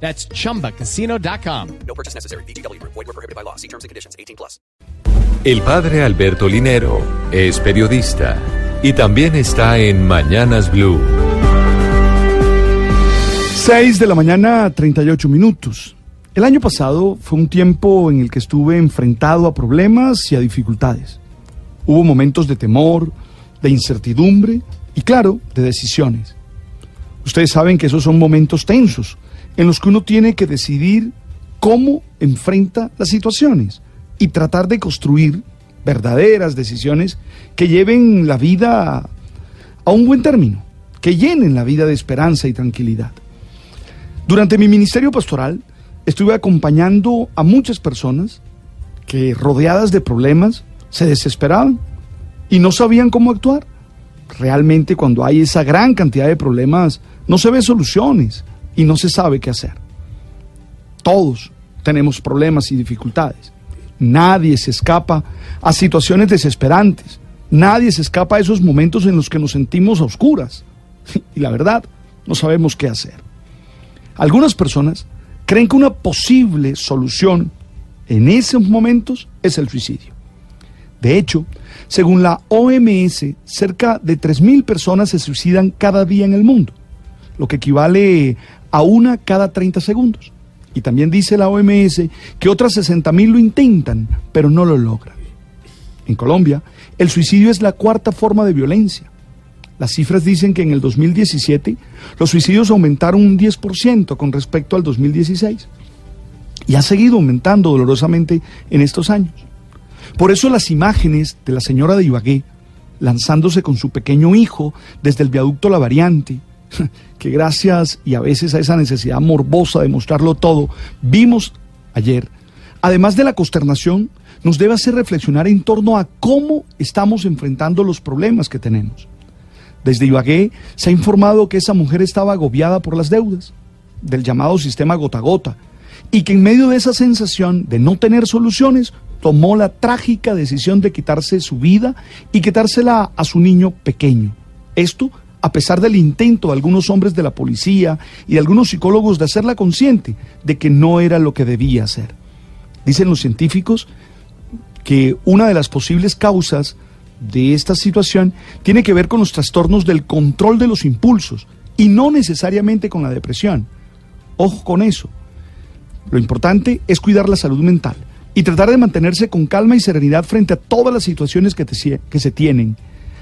That's chumbacasino.com. No purchase necessary. BGW. Void were prohibited by law. See terms and conditions. 18 plus. El padre Alberto Linero es periodista y también está en Mañanas Blue. 6 de la mañana, 38 minutos. El año pasado fue un tiempo en el que estuve enfrentado a problemas y a dificultades. Hubo momentos de temor, de incertidumbre y, claro, de decisiones. Ustedes saben que esos son momentos tensos en los que uno tiene que decidir cómo enfrenta las situaciones y tratar de construir verdaderas decisiones que lleven la vida a un buen término, que llenen la vida de esperanza y tranquilidad. Durante mi ministerio pastoral estuve acompañando a muchas personas que rodeadas de problemas se desesperaban y no sabían cómo actuar. Realmente cuando hay esa gran cantidad de problemas no se ve soluciones y no se sabe qué hacer. Todos tenemos problemas y dificultades. Nadie se escapa a situaciones desesperantes. Nadie se escapa a esos momentos en los que nos sentimos a oscuras. Y la verdad, no sabemos qué hacer. Algunas personas creen que una posible solución en esos momentos es el suicidio. De hecho, según la OMS, cerca de 3.000 personas se suicidan cada día en el mundo, lo que equivale a una cada 30 segundos. Y también dice la OMS que otras 60.000 lo intentan, pero no lo logran. En Colombia, el suicidio es la cuarta forma de violencia. Las cifras dicen que en el 2017 los suicidios aumentaron un 10% con respecto al 2016 y ha seguido aumentando dolorosamente en estos años. Por eso las imágenes de la señora de Ibagué lanzándose con su pequeño hijo desde el viaducto La Variante, que gracias y a veces a esa necesidad morbosa de mostrarlo todo, vimos ayer, además de la consternación, nos debe hacer reflexionar en torno a cómo estamos enfrentando los problemas que tenemos. Desde Ibagué se ha informado que esa mujer estaba agobiada por las deudas del llamado sistema gota a gota y que en medio de esa sensación de no tener soluciones tomó la trágica decisión de quitarse su vida y quitársela a su niño pequeño. Esto a pesar del intento de algunos hombres de la policía y de algunos psicólogos de hacerla consciente de que no era lo que debía hacer. Dicen los científicos que una de las posibles causas de esta situación tiene que ver con los trastornos del control de los impulsos y no necesariamente con la depresión. Ojo con eso. Lo importante es cuidar la salud mental y tratar de mantenerse con calma y serenidad frente a todas las situaciones que, que se tienen.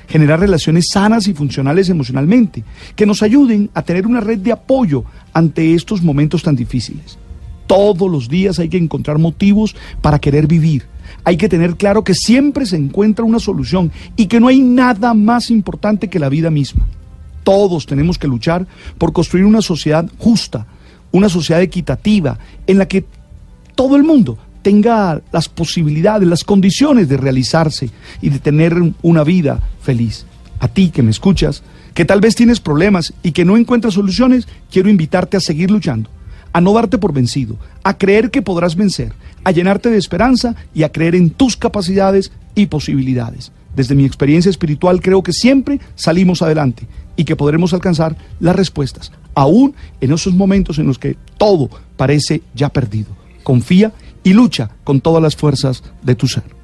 Generar relaciones sanas y funcionales emocionalmente, que nos ayuden a tener una red de apoyo ante estos momentos tan difíciles. Todos los días hay que encontrar motivos para querer vivir hay que tener claro que siempre se encuentra una solución y que no hay nada más importante que la vida misma. Todos tenemos que luchar por construir una sociedad justa, una sociedad equitativa, en la que todo el mundo tenga las posibilidades, las condiciones de realizarse y de tener una vida feliz. A ti que me escuchas, que tal vez tienes problemas y que no encuentras soluciones, quiero invitarte a seguir luchando a no darte por vencido, a creer que podrás vencer, a llenarte de esperanza y a creer en tus capacidades y posibilidades. Desde mi experiencia espiritual creo que siempre salimos adelante y que podremos alcanzar las respuestas, aún en esos momentos en los que todo parece ya perdido. Confía y lucha con todas las fuerzas de tu ser.